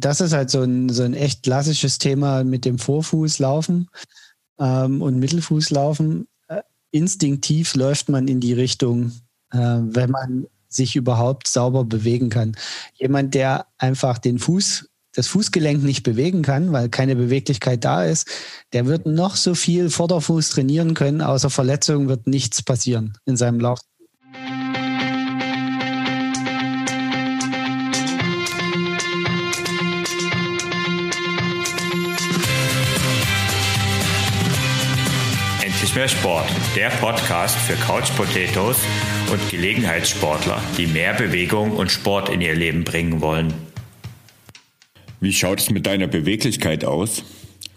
das ist halt so ein, so ein echt klassisches Thema mit dem Vorfußlaufen ähm, und Mittelfußlaufen. Äh, instinktiv läuft man in die Richtung, äh, wenn man sich überhaupt sauber bewegen kann. Jemand, der einfach den Fuß, das Fußgelenk nicht bewegen kann, weil keine Beweglichkeit da ist, der wird noch so viel Vorderfuß trainieren können, außer Verletzung wird nichts passieren in seinem Lauf. Mehr Sport, der Podcast für Couch Potatoes und Gelegenheitssportler, die mehr Bewegung und Sport in ihr Leben bringen wollen. Wie schaut es mit deiner Beweglichkeit aus?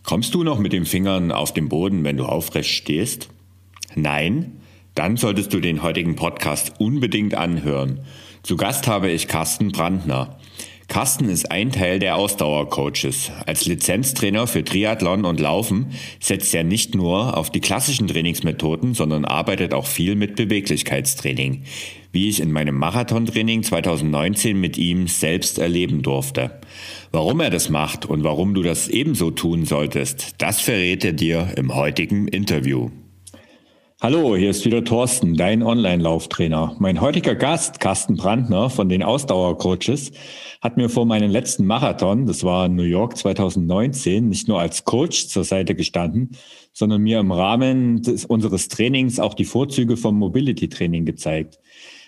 Kommst du noch mit den Fingern auf den Boden, wenn du aufrecht stehst? Nein? Dann solltest du den heutigen Podcast unbedingt anhören. Zu Gast habe ich Carsten Brandner. Carsten ist ein Teil der Ausdauercoaches. Als Lizenztrainer für Triathlon und Laufen setzt er nicht nur auf die klassischen Trainingsmethoden, sondern arbeitet auch viel mit Beweglichkeitstraining, wie ich in meinem Marathontraining 2019 mit ihm selbst erleben durfte. Warum er das macht und warum du das ebenso tun solltest, das verrät er dir im heutigen Interview. Hallo, hier ist wieder Thorsten, dein Online-Lauftrainer. Mein heutiger Gast, Carsten Brandner von den Ausdauercoaches, hat mir vor meinem letzten Marathon, das war New York 2019, nicht nur als Coach zur Seite gestanden, sondern mir im Rahmen des, unseres Trainings auch die Vorzüge vom Mobility-Training gezeigt.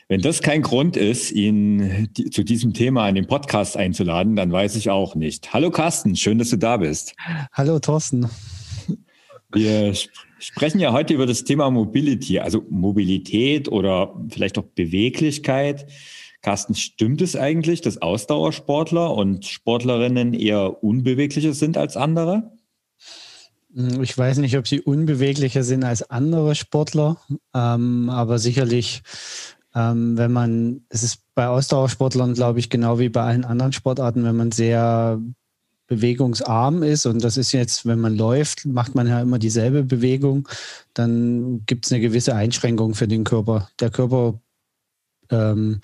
Wenn das kein Grund ist, ihn zu diesem Thema in den Podcast einzuladen, dann weiß ich auch nicht. Hallo Carsten, schön, dass du da bist. Hallo Thorsten. Wir sprechen ja heute über das Thema Mobility, also Mobilität oder vielleicht auch Beweglichkeit. Carsten, stimmt es eigentlich, dass Ausdauersportler und Sportlerinnen eher unbeweglicher sind als andere? Hm, ich weiß nicht, ob sie unbeweglicher sind als andere Sportler, ähm, aber sicherlich, ähm, wenn man, es ist bei Ausdauersportlern, glaube ich, genau wie bei allen anderen Sportarten, wenn man sehr bewegungsarm ist und das ist jetzt, wenn man läuft, macht man ja immer dieselbe Bewegung, dann gibt es eine gewisse Einschränkung für den Körper. Der Körper ähm,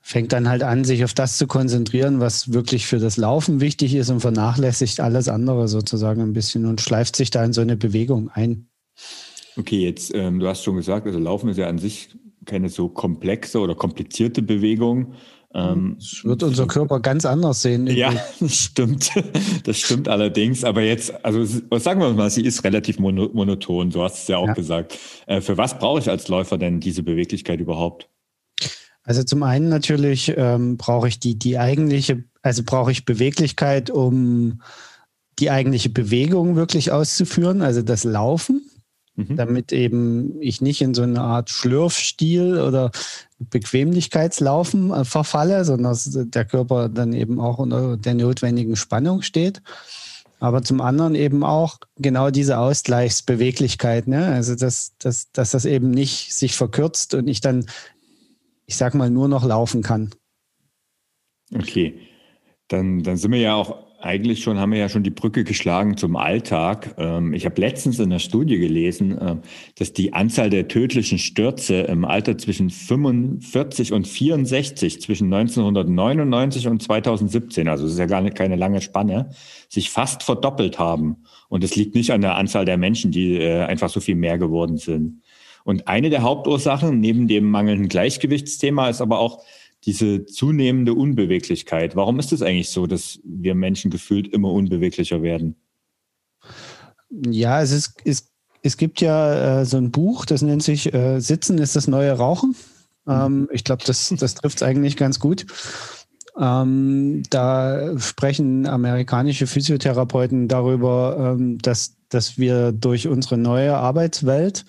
fängt dann halt an, sich auf das zu konzentrieren, was wirklich für das Laufen wichtig ist und vernachlässigt alles andere sozusagen ein bisschen und schleift sich da in so eine Bewegung ein. Okay, jetzt, ähm, du hast schon gesagt, also Laufen ist ja an sich keine so komplexe oder komplizierte Bewegung. Ähm, das wird unser Körper ganz anders sehen. Ja, das stimmt. Das stimmt allerdings. Aber jetzt, also sagen wir mal, sie ist relativ monoton. Du hast es ja auch ja. gesagt. Äh, für was brauche ich als Läufer denn diese Beweglichkeit überhaupt? Also zum einen natürlich ähm, brauche ich die, die eigentliche, also brauche ich Beweglichkeit, um die eigentliche Bewegung wirklich auszuführen, also das Laufen. Mhm. damit eben ich nicht in so eine Art Schlürfstil oder Bequemlichkeitslaufen äh, verfalle, sondern dass der Körper dann eben auch unter der notwendigen Spannung steht. Aber zum anderen eben auch genau diese Ausgleichsbeweglichkeit, ne? also dass, dass, dass das eben nicht sich verkürzt und ich dann, ich sag mal, nur noch laufen kann. Okay, dann, dann sind wir ja auch eigentlich schon, haben wir ja schon die Brücke geschlagen zum Alltag. Ähm, ich habe letztens in der Studie gelesen, äh, dass die Anzahl der tödlichen Stürze im Alter zwischen 45 und 64, zwischen 1999 und 2017, also das ist ja gar nicht, keine lange Spanne, sich fast verdoppelt haben. Und es liegt nicht an der Anzahl der Menschen, die äh, einfach so viel mehr geworden sind. Und eine der Hauptursachen neben dem mangelnden Gleichgewichtsthema ist aber auch diese zunehmende Unbeweglichkeit. Warum ist es eigentlich so, dass wir Menschen gefühlt immer unbeweglicher werden? Ja, es ist, es, es gibt ja äh, so ein Buch, das nennt sich äh, Sitzen ist das neue Rauchen. Mhm. Ähm, ich glaube, das, das trifft es eigentlich ganz gut. Ähm, da sprechen amerikanische Physiotherapeuten darüber, ähm, dass, dass wir durch unsere neue Arbeitswelt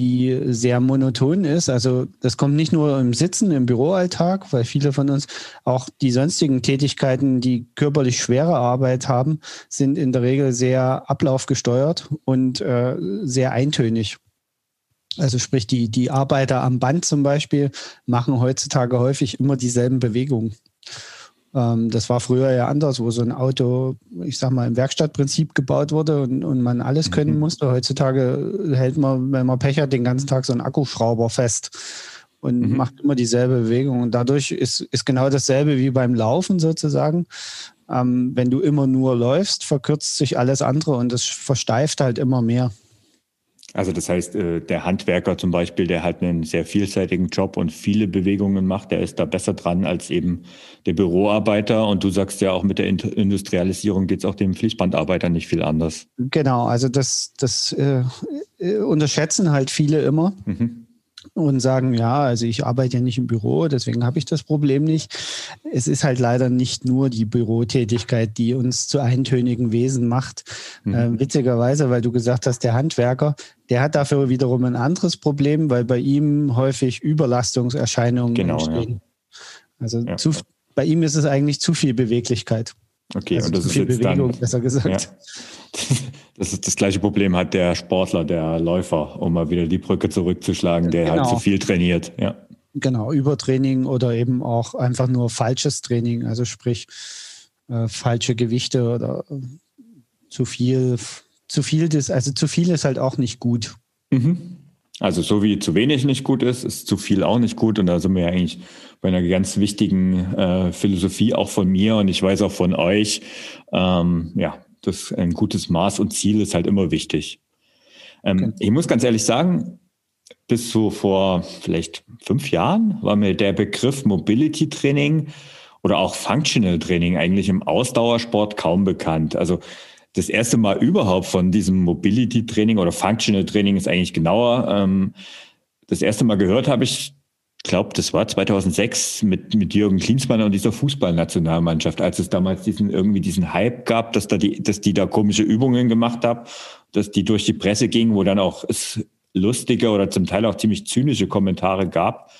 die sehr monoton ist. Also das kommt nicht nur im Sitzen, im Büroalltag, weil viele von uns auch die sonstigen Tätigkeiten, die körperlich schwere Arbeit haben, sind in der Regel sehr ablaufgesteuert und äh, sehr eintönig. Also sprich, die, die Arbeiter am Band zum Beispiel machen heutzutage häufig immer dieselben Bewegungen. Ähm, das war früher ja anders, wo so ein Auto, ich sag mal, im Werkstattprinzip gebaut wurde und, und man alles können mhm. musste. Heutzutage hält man, wenn man Pech hat, den ganzen Tag so einen Akkuschrauber fest und mhm. macht immer dieselbe Bewegung. Und dadurch ist, ist genau dasselbe wie beim Laufen sozusagen. Ähm, wenn du immer nur läufst, verkürzt sich alles andere und es versteift halt immer mehr. Also das heißt, äh, der Handwerker zum Beispiel, der hat einen sehr vielseitigen Job und viele Bewegungen macht, der ist da besser dran als eben der Büroarbeiter. Und du sagst ja auch mit der Industrialisierung geht es auch dem Fließbandarbeiter nicht viel anders. Genau, also das, das äh, äh unterschätzen halt viele immer. Mhm und sagen, ja, also ich arbeite ja nicht im Büro, deswegen habe ich das Problem nicht. Es ist halt leider nicht nur die Bürotätigkeit, die uns zu eintönigen Wesen macht. Mhm. Äh, witzigerweise, weil du gesagt hast, der Handwerker, der hat dafür wiederum ein anderes Problem, weil bei ihm häufig Überlastungserscheinungen genau, entstehen. Ja. Also ja. Zu, bei ihm ist es eigentlich zu viel Beweglichkeit. Okay, also und das ist jetzt Bewegung, dann, besser gesagt. Ja. Das ist das gleiche Problem hat der Sportler, der Läufer, um mal wieder die Brücke zurückzuschlagen, der genau. halt zu viel trainiert. Ja. Genau, Übertraining oder eben auch einfach nur falsches Training, also sprich äh, falsche Gewichte oder äh, zu viel, zu viel des, also zu viel ist halt auch nicht gut. Mhm. Also so wie zu wenig nicht gut ist, ist zu viel auch nicht gut. Und da sind wir ja eigentlich bei einer ganz wichtigen äh, Philosophie auch von mir und ich weiß auch von euch. Ähm, ja, das ein gutes Maß und Ziel ist halt immer wichtig. Ähm, okay. Ich muss ganz ehrlich sagen, bis so vor vielleicht fünf Jahren war mir der Begriff Mobility Training oder auch Functional Training eigentlich im Ausdauersport kaum bekannt. Also das erste Mal überhaupt von diesem Mobility Training oder Functional Training ist eigentlich genauer. Ähm, das erste Mal gehört habe ich glaube, das war 2006 mit, mit Jürgen Klinsmann und dieser Fußballnationalmannschaft, als es damals diesen irgendwie diesen Hype gab, dass da die, dass die da komische Übungen gemacht haben, dass die durch die Presse gingen, wo dann auch es lustige oder zum Teil auch ziemlich zynische Kommentare gab.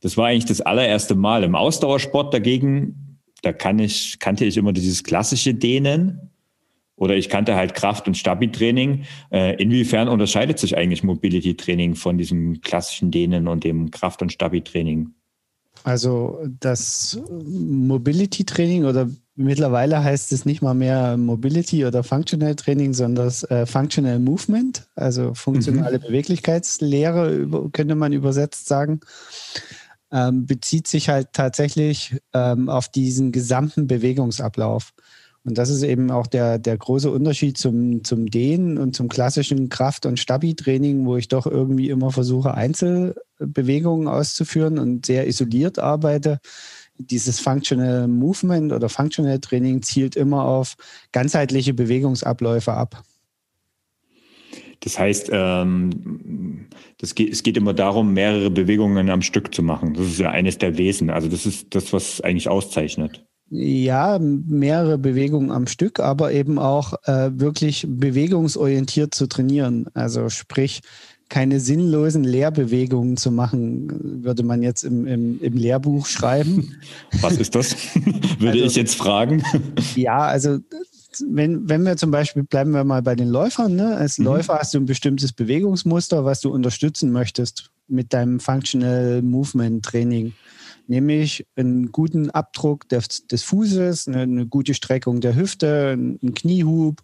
Das war eigentlich das allererste Mal. Im Ausdauersport dagegen, da kann ich, kannte ich immer dieses klassische Dehnen. Oder ich kannte halt Kraft- und Stabi-Training. Äh, inwiefern unterscheidet sich eigentlich Mobility-Training von diesem klassischen Dehnen und dem Kraft- und Stabi-Training? Also das Mobility-Training oder mittlerweile heißt es nicht mal mehr Mobility oder Functional Training, sondern das äh, Functional Movement, also funktionale mhm. Beweglichkeitslehre könnte man übersetzt sagen, ähm, bezieht sich halt tatsächlich ähm, auf diesen gesamten Bewegungsablauf. Und das ist eben auch der, der große Unterschied zum, zum Dehnen und zum klassischen Kraft- und Stabi-Training, wo ich doch irgendwie immer versuche, Einzelbewegungen auszuführen und sehr isoliert arbeite. Dieses Functional Movement oder Functional Training zielt immer auf ganzheitliche Bewegungsabläufe ab. Das heißt, ähm, das geht, es geht immer darum, mehrere Bewegungen am Stück zu machen. Das ist ja eines der Wesen. Also das ist das, was eigentlich auszeichnet. Ja, mehrere Bewegungen am Stück, aber eben auch äh, wirklich bewegungsorientiert zu trainieren. Also sprich, keine sinnlosen Lehrbewegungen zu machen, würde man jetzt im, im, im Lehrbuch schreiben. Was ist das? würde also, ich jetzt fragen. Ja, also wenn, wenn wir zum Beispiel, bleiben wir mal bei den Läufern, ne? als mhm. Läufer hast du ein bestimmtes Bewegungsmuster, was du unterstützen möchtest mit deinem Functional Movement Training nämlich einen guten Abdruck des, des Fußes, eine, eine, gute Streckung der Hüfte, einen Kniehub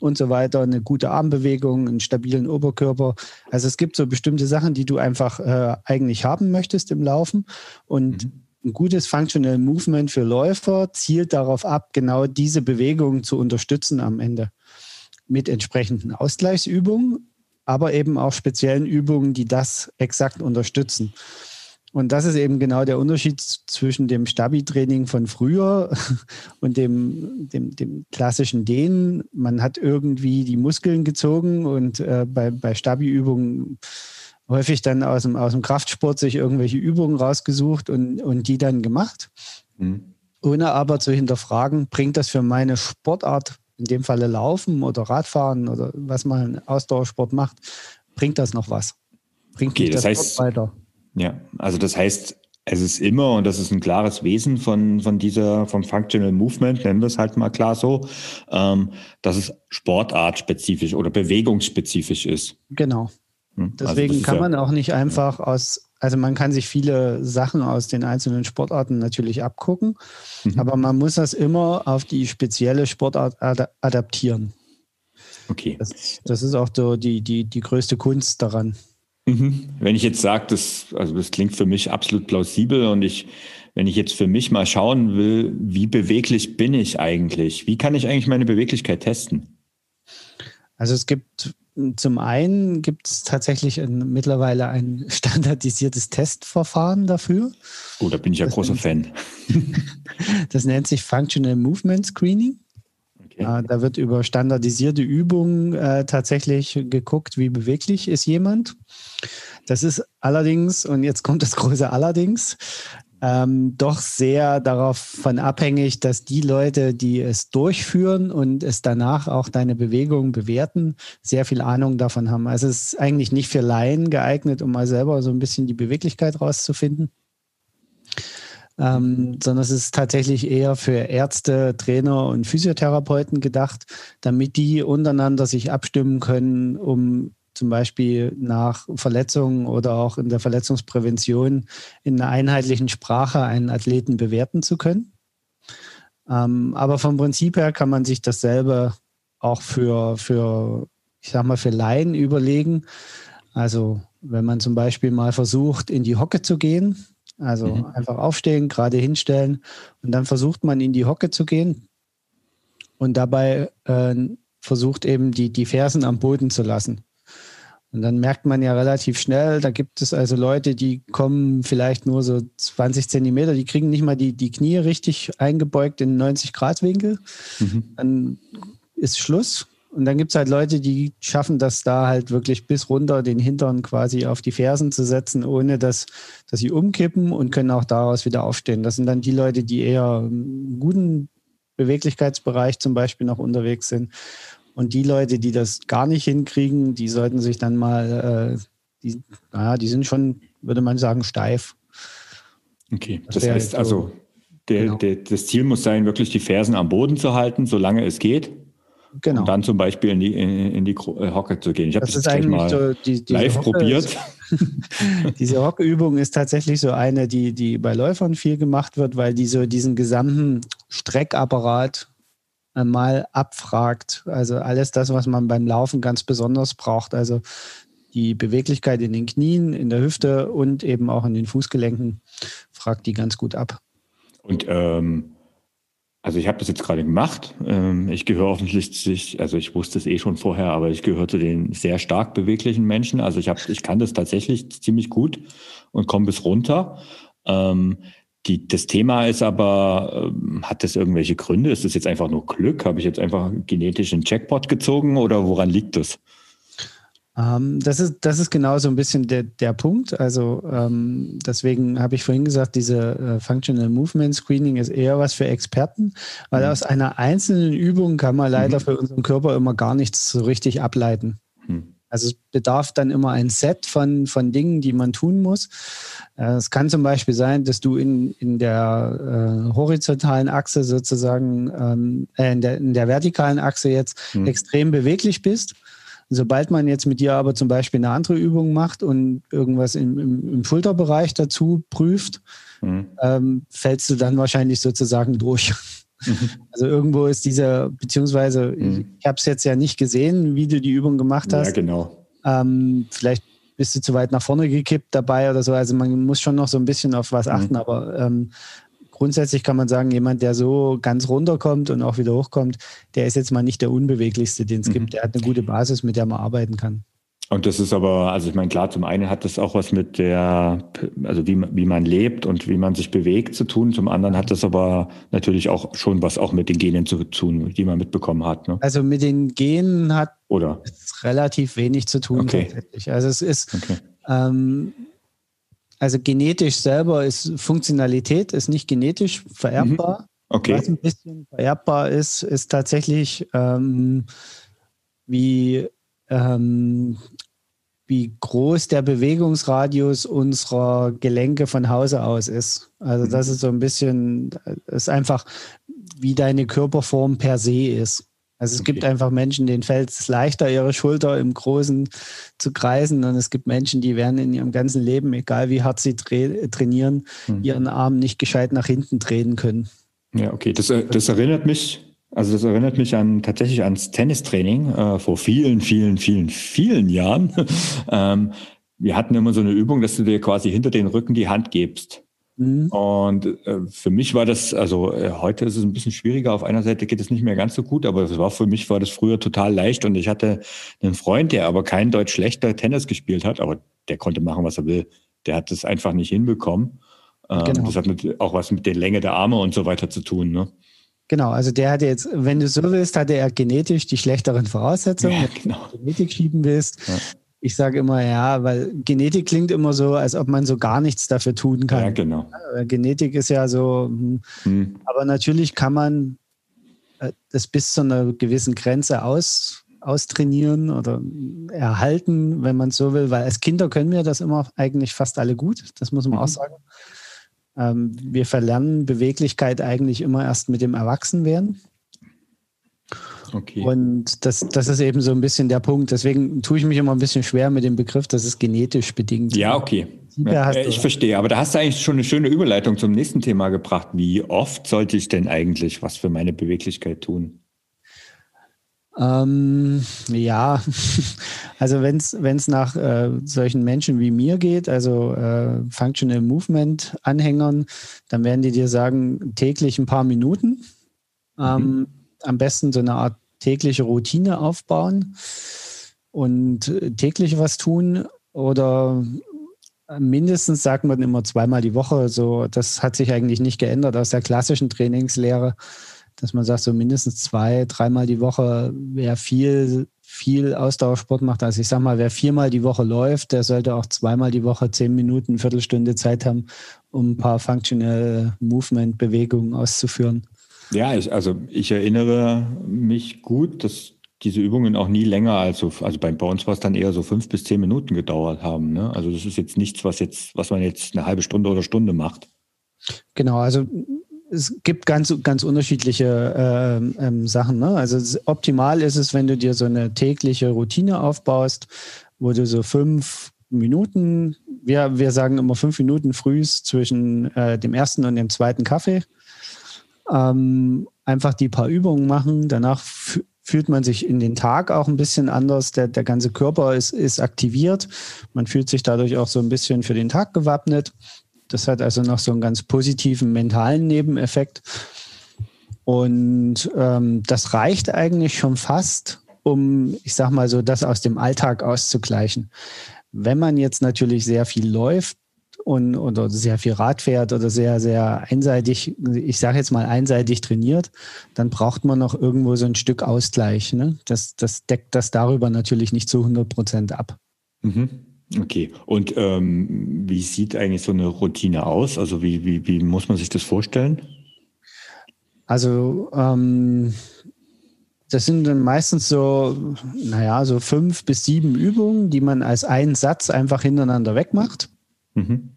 und so weiter, eine gute Armbewegung, einen stabilen Oberkörper. Also es gibt so bestimmte Sachen, die du einfach äh, eigentlich haben möchtest im Laufen und mhm. Ein gutes Functional Movement für Läufer zielt darauf ab, genau diese Bewegung zu unterstützen am Ende. Mit entsprechenden Ausgleichsübungen, aber eben auch speziellen Übungen, die das exakt unterstützen. Und das ist eben genau der Unterschied zwischen dem Stabi-Training von früher und dem, dem, dem klassischen Dehnen. Man hat irgendwie die Muskeln gezogen und äh, bei, bei Stabi-Übungen häufig dann aus dem, aus dem Kraftsport sich irgendwelche Übungen rausgesucht und, und die dann gemacht. Mhm. Ohne aber zu hinterfragen, bringt das für meine Sportart, in dem Falle Laufen oder Radfahren oder was man Ausdauersport macht, bringt das noch was? Bringt okay, das, das heißt, weiter? Ja, also das heißt, es ist immer, und das ist ein klares Wesen von, von dieser, vom Functional Movement, nennen wir es halt mal klar so, ähm, dass es sportartspezifisch oder bewegungsspezifisch ist. Genau. Hm? Also Deswegen also kann ja, man auch nicht einfach aus, also man kann sich viele Sachen aus den einzelnen Sportarten natürlich abgucken, mhm. aber man muss das immer auf die spezielle Sportart adaptieren. Okay. Das, das ist auch so die, die, die größte Kunst daran. Mhm. Wenn ich jetzt sage, das, also das klingt für mich absolut plausibel und ich wenn ich jetzt für mich mal schauen will, wie beweglich bin ich eigentlich? Wie kann ich eigentlich meine Beweglichkeit testen? Also es gibt zum einen gibt es tatsächlich ein, mittlerweile ein standardisiertes Testverfahren dafür. Oh, da bin ich ja das großer Fan. das nennt sich Functional Movement Screening. Okay. Da wird über standardisierte Übungen äh, tatsächlich geguckt, wie beweglich ist jemand. Das ist allerdings, und jetzt kommt das große Allerdings, ähm, doch sehr davon abhängig, dass die Leute, die es durchführen und es danach auch deine Bewegung bewerten, sehr viel Ahnung davon haben. Also es ist eigentlich nicht für Laien geeignet, um mal selber so ein bisschen die Beweglichkeit rauszufinden. Ähm, sondern es ist tatsächlich eher für Ärzte, Trainer und Physiotherapeuten gedacht, damit die untereinander sich abstimmen können, um zum Beispiel nach Verletzungen oder auch in der Verletzungsprävention in einer einheitlichen Sprache einen Athleten bewerten zu können. Ähm, aber vom Prinzip her kann man sich dasselbe auch für, für, ich sag mal, für Laien überlegen. Also wenn man zum Beispiel mal versucht, in die Hocke zu gehen, also mhm. einfach aufstehen, gerade hinstellen und dann versucht man in die Hocke zu gehen und dabei äh, versucht eben die, die Fersen am Boden zu lassen. Und dann merkt man ja relativ schnell, da gibt es also Leute, die kommen vielleicht nur so 20 Zentimeter, die kriegen nicht mal die, die Knie richtig eingebeugt in 90-Grad-Winkel. Mhm. Dann ist Schluss. Und dann gibt es halt Leute, die schaffen das da halt wirklich bis runter, den Hintern quasi auf die Fersen zu setzen, ohne dass, dass sie umkippen und können auch daraus wieder aufstehen. Das sind dann die Leute, die eher im guten Beweglichkeitsbereich zum Beispiel noch unterwegs sind. Und die Leute, die das gar nicht hinkriegen, die sollten sich dann mal, äh, die, naja, die sind schon, würde man sagen, steif. Okay, das, das heißt so, also, der, genau. der, das Ziel muss sein, wirklich die Fersen am Boden zu halten, solange es geht. Genau. Und dann zum Beispiel in die, in, in die äh, Hocke zu gehen. Ich habe das, das gleich mal so, die, live Hocke probiert. Ist, diese Hockeübung ist tatsächlich so eine, die, die bei Läufern viel gemacht wird, weil die so diesen gesamten Streckapparat mal abfragt. Also alles das, was man beim Laufen ganz besonders braucht. Also die Beweglichkeit in den Knien, in der Hüfte und eben auch in den Fußgelenken fragt die ganz gut ab. Und ähm, also ich habe das jetzt gerade gemacht. Ähm, ich gehöre offensichtlich, also ich wusste es eh schon vorher, aber ich gehöre zu den sehr stark beweglichen Menschen. Also ich habe, ich kann das tatsächlich ziemlich gut und komme bis runter. Ähm, die, das Thema ist aber, äh, hat das irgendwelche Gründe? Ist das jetzt einfach nur Glück? Habe ich jetzt einfach genetisch einen Jackpot gezogen oder woran liegt das? Ähm, das, ist, das ist genau so ein bisschen der, der Punkt. Also ähm, deswegen habe ich vorhin gesagt, diese äh, Functional Movement Screening ist eher was für Experten, weil mhm. aus einer einzelnen Übung kann man leider mhm. für unseren Körper immer gar nichts so richtig ableiten. Mhm. Also es bedarf dann immer ein Set von, von Dingen, die man tun muss. Äh, es kann zum Beispiel sein, dass du in, in der äh, horizontalen Achse sozusagen, ähm, äh, in, der, in der vertikalen Achse jetzt mhm. extrem beweglich bist. Sobald man jetzt mit dir aber zum Beispiel eine andere Übung macht und irgendwas im, im, im Schulterbereich dazu prüft, mhm. ähm, fällst du dann wahrscheinlich sozusagen durch. Mhm. Also irgendwo ist dieser, beziehungsweise mhm. ich habe es jetzt ja nicht gesehen, wie du die Übung gemacht hast. Ja, genau. Ähm, vielleicht bist du zu weit nach vorne gekippt dabei oder so. Also man muss schon noch so ein bisschen auf was mhm. achten, mhm. aber ähm, grundsätzlich kann man sagen, jemand, der so ganz runterkommt und auch wieder hochkommt, der ist jetzt mal nicht der unbeweglichste, den es mhm. gibt. Der hat eine gute Basis, mit der man arbeiten kann. Und das ist aber, also ich meine, klar, zum einen hat das auch was mit der, also wie, wie man lebt und wie man sich bewegt zu tun. Zum anderen hat das aber natürlich auch schon was auch mit den Genen zu tun, die man mitbekommen hat. Ne? Also mit den Genen hat Oder? relativ wenig zu tun okay. tatsächlich. Also es ist, okay. ähm, also genetisch selber ist Funktionalität, ist nicht genetisch vererbbar. Mhm. Okay. Was ein bisschen vererbbar ist, ist tatsächlich ähm, wie ähm, wie groß der Bewegungsradius unserer Gelenke von Hause aus ist. Also das mhm. ist so ein bisschen, ist einfach, wie deine Körperform per se ist. Also es okay. gibt einfach Menschen, denen fällt es leichter, ihre Schulter im Großen zu kreisen. Und es gibt Menschen, die werden in ihrem ganzen Leben, egal wie hart sie tra trainieren, mhm. ihren Arm nicht gescheit nach hinten drehen können. Ja, okay. Das, äh, das erinnert mich also das erinnert mich an tatsächlich ans Tennistraining äh, vor vielen, vielen, vielen, vielen Jahren. ähm, wir hatten immer so eine Übung, dass du dir quasi hinter den Rücken die Hand gibst. Mhm. Und äh, für mich war das, also äh, heute ist es ein bisschen schwieriger. Auf einer Seite geht es nicht mehr ganz so gut, aber es war für mich war das früher total leicht. Und ich hatte einen Freund, der aber kein Deutsch schlechter Tennis gespielt hat, aber der konnte machen, was er will. Der hat es einfach nicht hinbekommen. Ähm, genau. Das hat mit, auch was mit der Länge der Arme und so weiter zu tun. Ne? Genau, also der hatte jetzt, wenn du so willst, hatte er genetisch die schlechteren Voraussetzungen. Ja, genau. Wenn du Genetik schieben willst, ja ich sage immer ja, weil Genetik klingt immer so, als ob man so gar nichts dafür tun kann. Ja, genau. Genetik ist ja so, hm. hm. aber natürlich kann man äh, das bis zu einer gewissen Grenze aus, austrainieren oder erhalten, wenn man so will, weil als Kinder können wir das immer eigentlich fast alle gut, das muss man mhm. auch sagen. Ähm, wir verlernen Beweglichkeit eigentlich immer erst mit dem Erwachsenwerden. Okay. Und das, das ist eben so ein bisschen der Punkt. Deswegen tue ich mich immer ein bisschen schwer mit dem Begriff, dass es genetisch bedingt. Ja, okay. Ja, ich verstehe, aber da hast du eigentlich schon eine schöne Überleitung zum nächsten Thema gebracht. Wie oft sollte ich denn eigentlich was für meine Beweglichkeit tun? Ähm, ja, also wenn es nach äh, solchen Menschen wie mir geht, also äh, Functional Movement Anhängern, dann werden die dir sagen, täglich ein paar Minuten. Ähm, mhm. Am besten so eine Art tägliche Routine aufbauen und äh, täglich was tun oder mindestens sagt man immer zweimal die Woche. So, das hat sich eigentlich nicht geändert aus der klassischen Trainingslehre, dass man sagt, so mindestens zwei, dreimal die Woche, wer viel, viel Ausdauersport macht. Also ich sag mal, wer viermal die Woche läuft, der sollte auch zweimal die Woche zehn Minuten, Viertelstunde Zeit haben, um ein paar Functional Movement Bewegungen auszuführen. Ja, ich, also ich erinnere mich gut, dass diese Übungen auch nie länger als so, also bei, bei uns war es dann eher so fünf bis zehn Minuten gedauert haben. Ne? Also das ist jetzt nichts, was jetzt, was man jetzt eine halbe Stunde oder Stunde macht. Genau, also es gibt ganz, ganz unterschiedliche äh, ähm, Sachen. Ne? Also optimal ist es, wenn du dir so eine tägliche Routine aufbaust, wo du so fünf Minuten, wir, wir sagen immer fünf Minuten frühs zwischen äh, dem ersten und dem zweiten Kaffee ähm, einfach die paar Übungen machen. Danach fühlt man sich in den Tag auch ein bisschen anders. Der, der ganze Körper ist, ist aktiviert. Man fühlt sich dadurch auch so ein bisschen für den Tag gewappnet. Das hat also noch so einen ganz positiven mentalen Nebeneffekt. Und ähm, das reicht eigentlich schon fast, um, ich sag mal so, das aus dem Alltag auszugleichen. Wenn man jetzt natürlich sehr viel läuft, und oder sehr viel Rad fährt oder sehr, sehr einseitig, ich sage jetzt mal einseitig trainiert, dann braucht man noch irgendwo so ein Stück Ausgleich. Ne? Das, das deckt das darüber natürlich nicht zu 100 Prozent ab. Mhm. Okay. Und ähm, wie sieht eigentlich so eine Routine aus? Also wie, wie, wie muss man sich das vorstellen? Also ähm, das sind dann meistens so, naja, so fünf bis sieben Übungen, die man als einen Satz einfach hintereinander wegmacht. Mhm.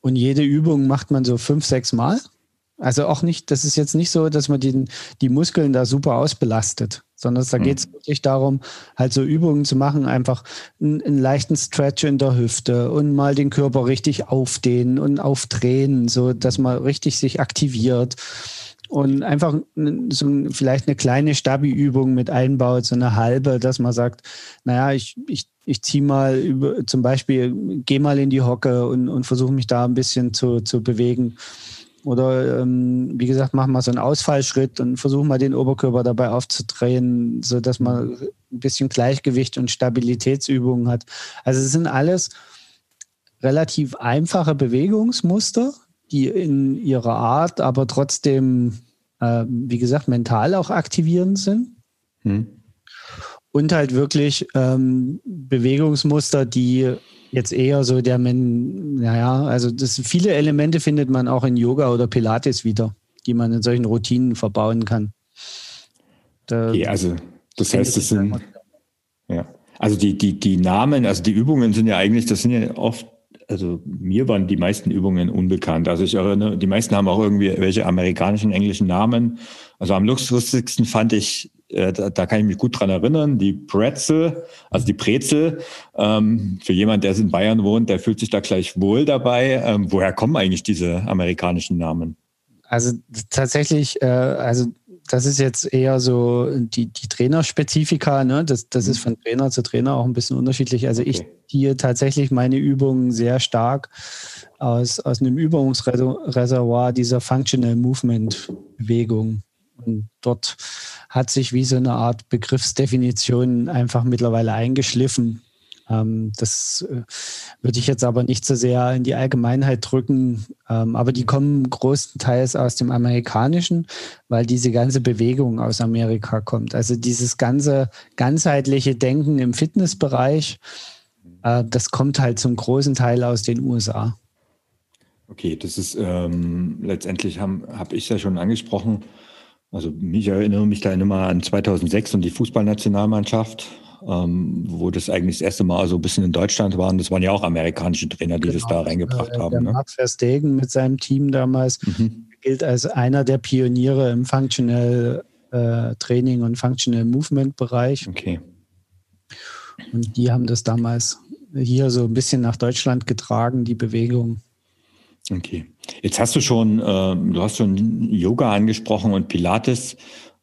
Und jede Übung macht man so fünf, sechs Mal. Also auch nicht, das ist jetzt nicht so, dass man die, die Muskeln da super ausbelastet, sondern da mhm. geht es wirklich darum, halt so Übungen zu machen, einfach einen, einen, leichten Stretch in der Hüfte und mal den Körper richtig aufdehnen und aufdrehen, so dass man richtig sich aktiviert und einfach so vielleicht eine kleine Stabi-Übung mit einbaut, so eine halbe, dass man sagt, naja, ich, ich, ich ziehe mal über, zum Beispiel, gehe mal in die Hocke und, und versuche mich da ein bisschen zu, zu bewegen. Oder ähm, wie gesagt, mach mal so einen Ausfallschritt und versuche mal den Oberkörper dabei aufzudrehen, sodass man ein bisschen Gleichgewicht und Stabilitätsübungen hat. Also es sind alles relativ einfache Bewegungsmuster, die in ihrer Art aber trotzdem, äh, wie gesagt, mental auch aktivierend sind. Hm. Und halt wirklich ähm, Bewegungsmuster, die jetzt eher so der, naja, also das, viele Elemente findet man auch in Yoga oder Pilates wieder, die man in solchen Routinen verbauen kann. Da okay, also das heißt, das sind, ja, also die, die, die Namen, also die Übungen sind ja eigentlich, das sind ja oft also mir waren die meisten Übungen unbekannt. Also ich erinnere, die meisten haben auch irgendwie welche amerikanischen, englischen Namen. Also am lustigsten fand ich, äh, da, da, kann ich mich gut dran erinnern, die Pretzel, also die Brezel. Ähm, für jemand, der in Bayern wohnt, der fühlt sich da gleich wohl dabei. Ähm, woher kommen eigentlich diese amerikanischen Namen? Also tatsächlich, äh, also das ist jetzt eher so die, die Trainerspezifika. Ne? Das, das mhm. ist von Trainer zu Trainer auch ein bisschen unterschiedlich. Also okay. ich ziehe tatsächlich meine Übungen sehr stark aus, aus einem Übungsreservoir dieser Functional Movement Bewegung. Und dort hat sich wie so eine Art Begriffsdefinition einfach mittlerweile eingeschliffen. Ähm, das äh, würde ich jetzt aber nicht so sehr in die Allgemeinheit drücken. Ähm, aber die kommen größtenteils aus dem Amerikanischen, weil diese ganze Bewegung aus Amerika kommt. Also dieses ganze ganzheitliche Denken im Fitnessbereich, äh, das kommt halt zum großen Teil aus den USA. Okay, das ist ähm, letztendlich habe hab ich ja schon angesprochen. Also ich erinnere mich da immer an 2006 und die Fußballnationalmannschaft ähm, wo das eigentlich das erste Mal so ein bisschen in Deutschland waren. Das waren ja auch amerikanische Trainer, die genau. das da reingebracht äh, haben. Der ne? Mark Verstegen mit seinem Team damals mhm. gilt als einer der Pioniere im Functional äh, Training und Functional Movement Bereich. Okay. Und die haben das damals hier so ein bisschen nach Deutschland getragen, die Bewegung. Okay. Jetzt hast du schon, äh, du hast schon Yoga angesprochen und Pilates.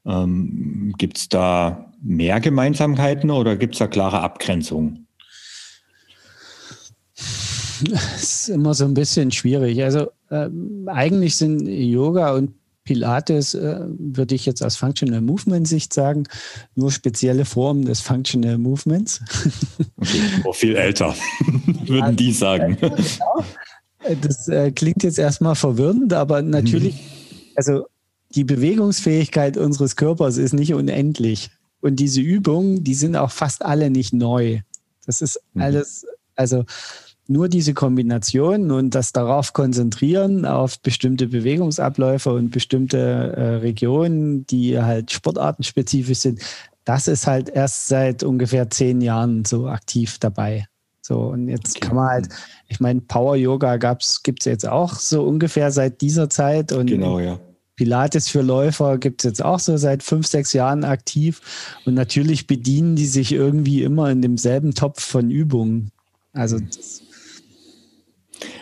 Ähm, Gibt es da mehr Gemeinsamkeiten oder gibt es da klare Abgrenzungen? Das ist immer so ein bisschen schwierig. Also äh, eigentlich sind Yoga und Pilates, äh, würde ich jetzt aus Functional Movement Sicht sagen, nur spezielle Formen des Functional Movements. Okay, auch viel älter, würden die sagen. Genau. Das äh, klingt jetzt erstmal verwirrend, aber natürlich, also die Bewegungsfähigkeit unseres Körpers ist nicht unendlich. Und diese Übungen, die sind auch fast alle nicht neu. Das ist mhm. alles, also nur diese Kombination und das darauf konzentrieren, auf bestimmte Bewegungsabläufe und bestimmte äh, Regionen, die halt sportartenspezifisch sind, das ist halt erst seit ungefähr zehn Jahren so aktiv dabei. So, und jetzt okay. kann man halt, ich meine, Power Yoga gibt es jetzt auch so ungefähr seit dieser Zeit. Und genau, ja. Pilates für Läufer gibt es jetzt auch so seit fünf, sechs Jahren aktiv. Und natürlich bedienen die sich irgendwie immer in demselben Topf von Übungen. Also,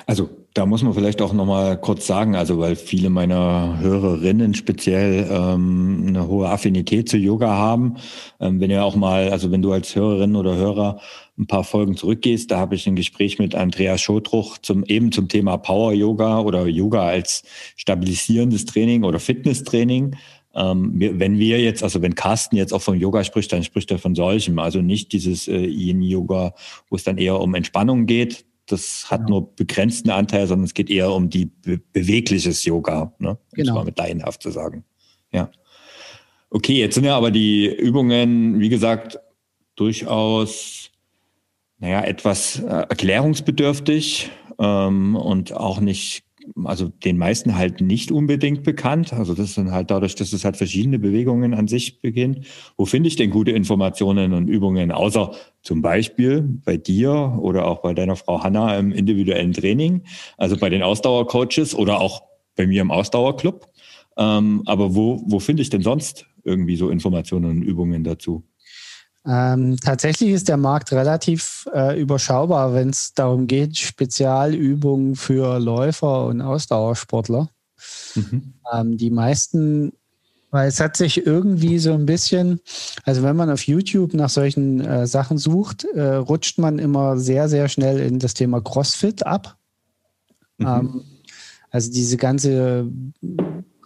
also da muss man vielleicht auch nochmal kurz sagen, also weil viele meiner Hörerinnen speziell ähm, eine hohe Affinität zu Yoga haben. Ähm, wenn ihr auch mal, also wenn du als Hörerin oder Hörer ein paar Folgen zurückgehst, da habe ich ein Gespräch mit Andreas Schotruch zum eben zum Thema Power Yoga oder Yoga als stabilisierendes Training oder Fitnesstraining. Ähm, wenn wir jetzt, also wenn Carsten jetzt auch vom Yoga spricht, dann spricht er von solchem, also nicht dieses äh, Yin-Yoga, wo es dann eher um Entspannung geht, das hat genau. nur begrenzten Anteil, sondern es geht eher um die be bewegliches Yoga, ne? genau. war mit laienhaft zu sagen. Ja. Okay, jetzt sind ja aber die Übungen, wie gesagt, durchaus, naja, etwas äh, erklärungsbedürftig ähm, und auch nicht also den meisten halt nicht unbedingt bekannt. Also das sind halt dadurch, dass es halt verschiedene Bewegungen an sich beginnt. Wo finde ich denn gute Informationen und Übungen, außer zum Beispiel bei dir oder auch bei deiner Frau Hanna im individuellen Training, also bei den Ausdauercoaches oder auch bei mir im Ausdauerclub. Ähm, aber wo, wo finde ich denn sonst irgendwie so Informationen und Übungen dazu? Ähm, tatsächlich ist der Markt relativ äh, überschaubar, wenn es darum geht, Spezialübungen für Läufer und Ausdauersportler. Mhm. Ähm, die meisten, weil es hat sich irgendwie so ein bisschen, also wenn man auf YouTube nach solchen äh, Sachen sucht, äh, rutscht man immer sehr, sehr schnell in das Thema CrossFit ab. Mhm. Ähm, also diese ganze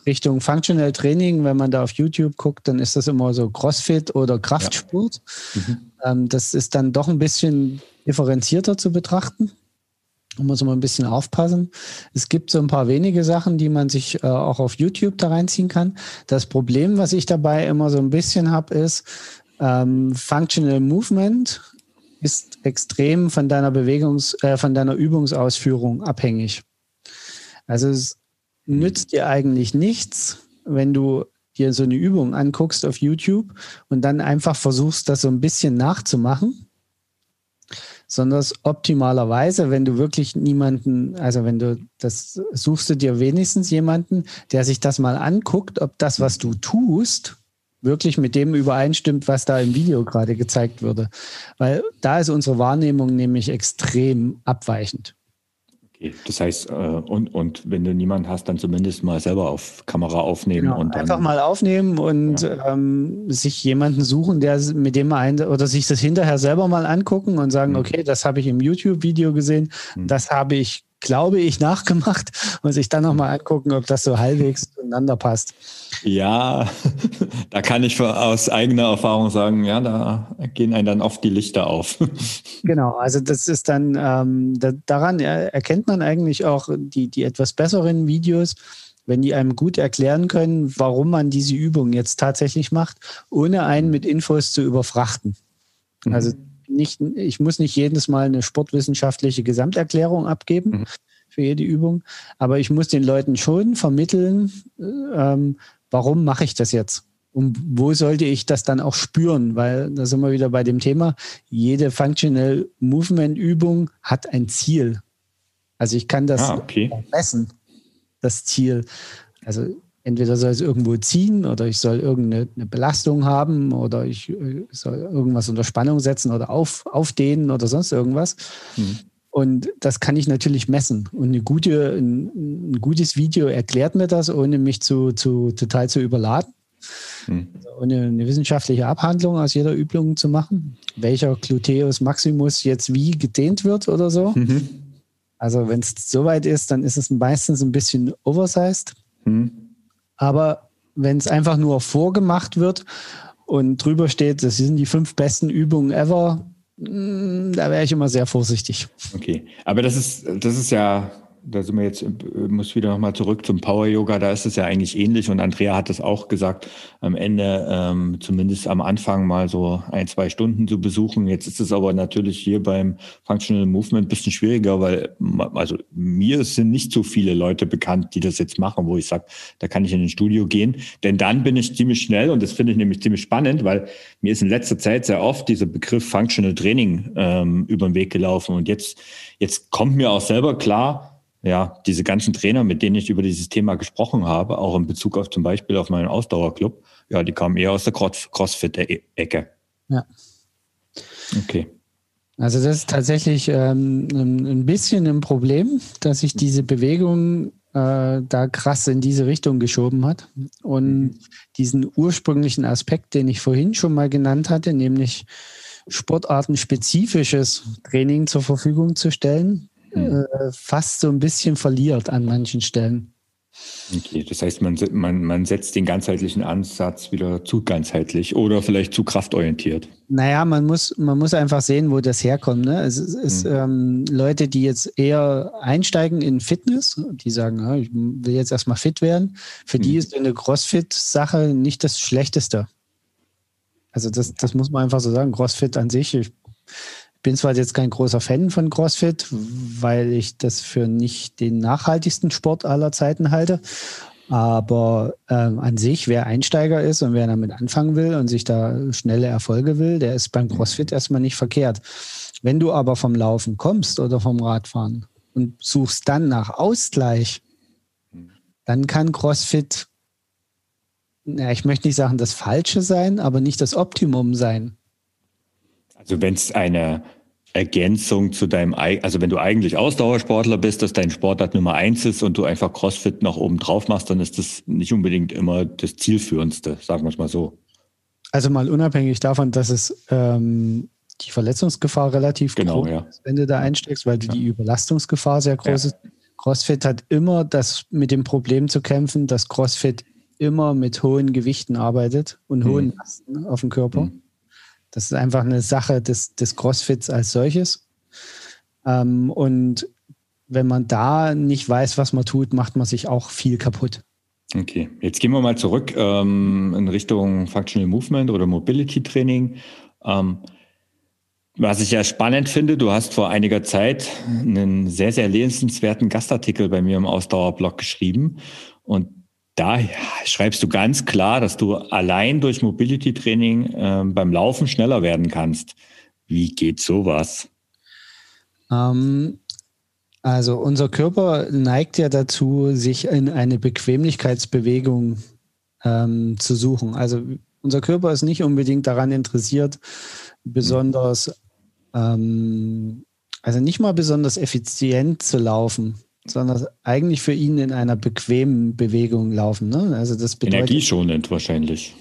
Richtung Functional Training, wenn man da auf YouTube guckt, dann ist das immer so CrossFit oder Kraftsport. Ja. Mhm. Ähm, das ist dann doch ein bisschen differenzierter zu betrachten. Da muss man ein bisschen aufpassen. Es gibt so ein paar wenige Sachen, die man sich äh, auch auf YouTube da reinziehen kann. Das Problem, was ich dabei immer so ein bisschen habe, ist, ähm, Functional Movement ist extrem von deiner Bewegungs-, äh, von deiner Übungsausführung abhängig. Also es nützt dir eigentlich nichts, wenn du dir so eine Übung anguckst auf YouTube und dann einfach versuchst, das so ein bisschen nachzumachen, sondern optimalerweise, wenn du wirklich niemanden, also wenn du das suchst du dir wenigstens jemanden, der sich das mal anguckt, ob das, was du tust, wirklich mit dem übereinstimmt, was da im Video gerade gezeigt wurde. Weil da ist unsere Wahrnehmung nämlich extrem abweichend. Okay, das heißt, äh, und, und wenn du niemanden hast, dann zumindest mal selber auf Kamera aufnehmen genau, und dann. Einfach mal aufnehmen und ja. ähm, sich jemanden suchen, der mit dem ein oder sich das hinterher selber mal angucken und sagen, mhm. okay, das habe ich im YouTube-Video gesehen, mhm. das habe ich glaube ich, nachgemacht und sich dann nochmal angucken, ob das so halbwegs zueinander passt. Ja, da kann ich aus eigener Erfahrung sagen, ja, da gehen einem dann oft die Lichter auf. Genau, also das ist dann, ähm, da, daran erkennt man eigentlich auch die, die etwas besseren Videos, wenn die einem gut erklären können, warum man diese Übung jetzt tatsächlich macht, ohne einen mit Infos zu überfrachten. Also mhm nicht, ich muss nicht jedes Mal eine sportwissenschaftliche Gesamterklärung abgeben mhm. für jede Übung, aber ich muss den Leuten schon vermitteln, ähm, warum mache ich das jetzt? Und wo sollte ich das dann auch spüren? Weil da sind wir wieder bei dem Thema, jede Functional Movement Übung hat ein Ziel. Also ich kann das ah, okay. messen, das Ziel. Also entweder soll es irgendwo ziehen oder ich soll irgendeine Belastung haben oder ich äh, soll irgendwas unter Spannung setzen oder auf, aufdehnen oder sonst irgendwas. Mhm. Und das kann ich natürlich messen. Und gute, ein, ein, gutes Video erklärt mir das, ohne mich zu, zu total zu überladen. Mhm. Also ohne eine wissenschaftliche Abhandlung aus jeder Übung zu machen, welcher Gluteus Maximus jetzt wie gedehnt wird oder so. Mhm. Also wenn es soweit ist, dann ist es meistens ein bisschen oversized. Mhm. Aber wenn es einfach nur vorgemacht wird und drüber steht, das sind die fünf besten Übungen ever, mm, da wäre ich immer sehr vorsichtig. Okay, aber das ist, das ist ja da sind wir jetzt, äh, muss wieder nochmal zurück zum Power Yoga, da ist es ja eigentlich ähnlich und Andrea hat es auch gesagt, am Ende ähm, zumindest am Anfang mal so ein, zwei Stunden zu besuchen. Jetzt ist es aber natürlich hier beim Functional Movement ein bisschen schwieriger, weil also mir sind nicht so viele Leute bekannt, die das jetzt machen, wo ich sage, da kann ich in ein Studio gehen. Denn dann bin ich ziemlich schnell und das finde ich nämlich ziemlich spannend, weil mir ist in letzter Zeit sehr oft dieser Begriff Functional Training ähm, über den Weg gelaufen und jetzt, jetzt kommt mir auch selber klar, ja, diese ganzen Trainer, mit denen ich über dieses Thema gesprochen habe, auch in Bezug auf zum Beispiel auf meinen Ausdauerclub, ja, die kamen eher aus der Crossfit-Ecke. Ja. Okay. Also das ist tatsächlich ähm, ein bisschen ein Problem, dass sich diese Bewegung äh, da krass in diese Richtung geschoben hat. Und mhm. diesen ursprünglichen Aspekt, den ich vorhin schon mal genannt hatte, nämlich sportartenspezifisches Training zur Verfügung zu stellen, hm. äh, fast so ein bisschen verliert an manchen Stellen. Okay, das heißt, man, man, man setzt den ganzheitlichen Ansatz wieder zu ganzheitlich oder vielleicht zu kraftorientiert. Naja, man muss, man muss einfach sehen, wo das herkommt. Ne? Es ist mhm. ähm, Leute, die jetzt eher einsteigen in Fitness, die sagen, ja, ich will jetzt erstmal fit werden. Für mhm. die ist eine CrossFit-Sache nicht das Schlechteste. Also das, das muss man einfach so sagen. CrossFit an sich, ich bin zwar jetzt kein großer Fan von CrossFit, weil ich das für nicht den nachhaltigsten Sport aller Zeiten halte. Aber ähm, an sich, wer Einsteiger ist und wer damit anfangen will und sich da schnelle Erfolge will, der ist beim CrossFit erstmal nicht verkehrt. Wenn du aber vom Laufen kommst oder vom Radfahren und suchst dann nach Ausgleich, dann kann CrossFit, ja, ich möchte nicht sagen das Falsche sein, aber nicht das Optimum sein. Also wenn es eine Ergänzung zu deinem, also wenn du eigentlich Ausdauersportler bist, dass dein Sportart Nummer eins ist und du einfach CrossFit noch oben drauf machst, dann ist das nicht unbedingt immer das zielführendste, sagen wir es mal so. Also mal unabhängig davon, dass es ähm, die Verletzungsgefahr relativ genau, groß ja. ist, wenn du da einsteckst, weil ja. die Überlastungsgefahr sehr groß ja. ist. CrossFit hat immer das mit dem Problem zu kämpfen, dass CrossFit immer mit hohen Gewichten arbeitet und mhm. hohen Lasten auf dem Körper. Mhm. Das ist einfach eine Sache des, des Crossfits als solches. Ähm, und wenn man da nicht weiß, was man tut, macht man sich auch viel kaputt. Okay, jetzt gehen wir mal zurück ähm, in Richtung Functional Movement oder Mobility Training. Ähm, was ich ja spannend finde, du hast vor einiger Zeit einen sehr, sehr lesenswerten Gastartikel bei mir im Ausdauerblog geschrieben. Und da schreibst du ganz klar, dass du allein durch Mobility Training äh, beim Laufen schneller werden kannst. Wie geht sowas? Ähm, also unser Körper neigt ja dazu, sich in eine Bequemlichkeitsbewegung ähm, zu suchen. Also unser Körper ist nicht unbedingt daran interessiert, besonders ähm, also nicht mal besonders effizient zu laufen, sondern eigentlich für ihn in einer bequemen Bewegung laufen. Ne? Also das bedeutet, Energieschonend wahrscheinlich.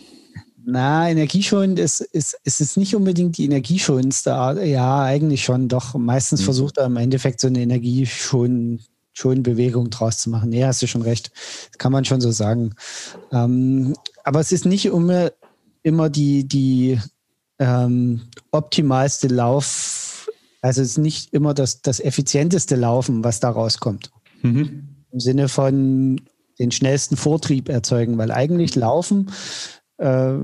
Na, energieschonend ist, ist, ist es nicht unbedingt die energieschonendste Art. Ja, eigentlich schon, doch. Meistens mhm. versucht er im Endeffekt so eine energieschonende Bewegung draus zu machen. Nee, hast du schon recht. Das kann man schon so sagen. Ähm, aber es ist nicht immer, immer die, die ähm, optimalste Lauf, also es ist nicht immer das, das effizienteste Laufen, was da rauskommt. Mhm. Im Sinne von den schnellsten Vortrieb erzeugen, weil eigentlich Laufen äh,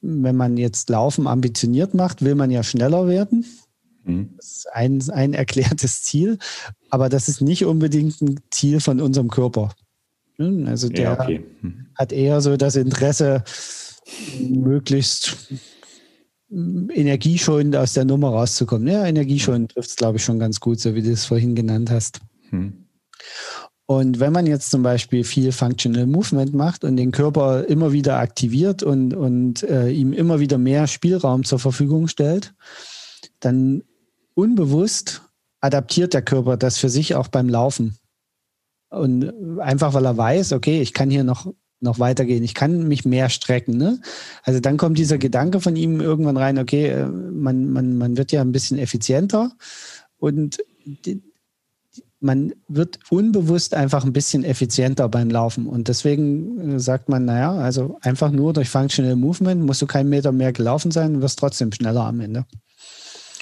wenn man jetzt Laufen ambitioniert macht, will man ja schneller werden. Mhm. Das ist ein, ein erklärtes Ziel, aber das ist nicht unbedingt ein Ziel von unserem Körper. Hm, also der ja, okay. mhm. hat eher so das Interesse, möglichst energieschonend aus der Nummer rauszukommen. Ja, energieschonend trifft es, glaube ich, schon ganz gut, so wie du es vorhin genannt hast. Mhm. Und wenn man jetzt zum Beispiel viel Functional Movement macht und den Körper immer wieder aktiviert und, und äh, ihm immer wieder mehr Spielraum zur Verfügung stellt, dann unbewusst adaptiert der Körper das für sich auch beim Laufen. Und einfach weil er weiß, okay, ich kann hier noch, noch weitergehen, ich kann mich mehr strecken. Ne? Also dann kommt dieser Gedanke von ihm irgendwann rein, okay, äh, man, man, man wird ja ein bisschen effizienter und die, man wird unbewusst einfach ein bisschen effizienter beim Laufen. Und deswegen äh, sagt man, naja, also einfach nur durch Functional Movement musst du keinen Meter mehr gelaufen sein und wirst trotzdem schneller am Ende.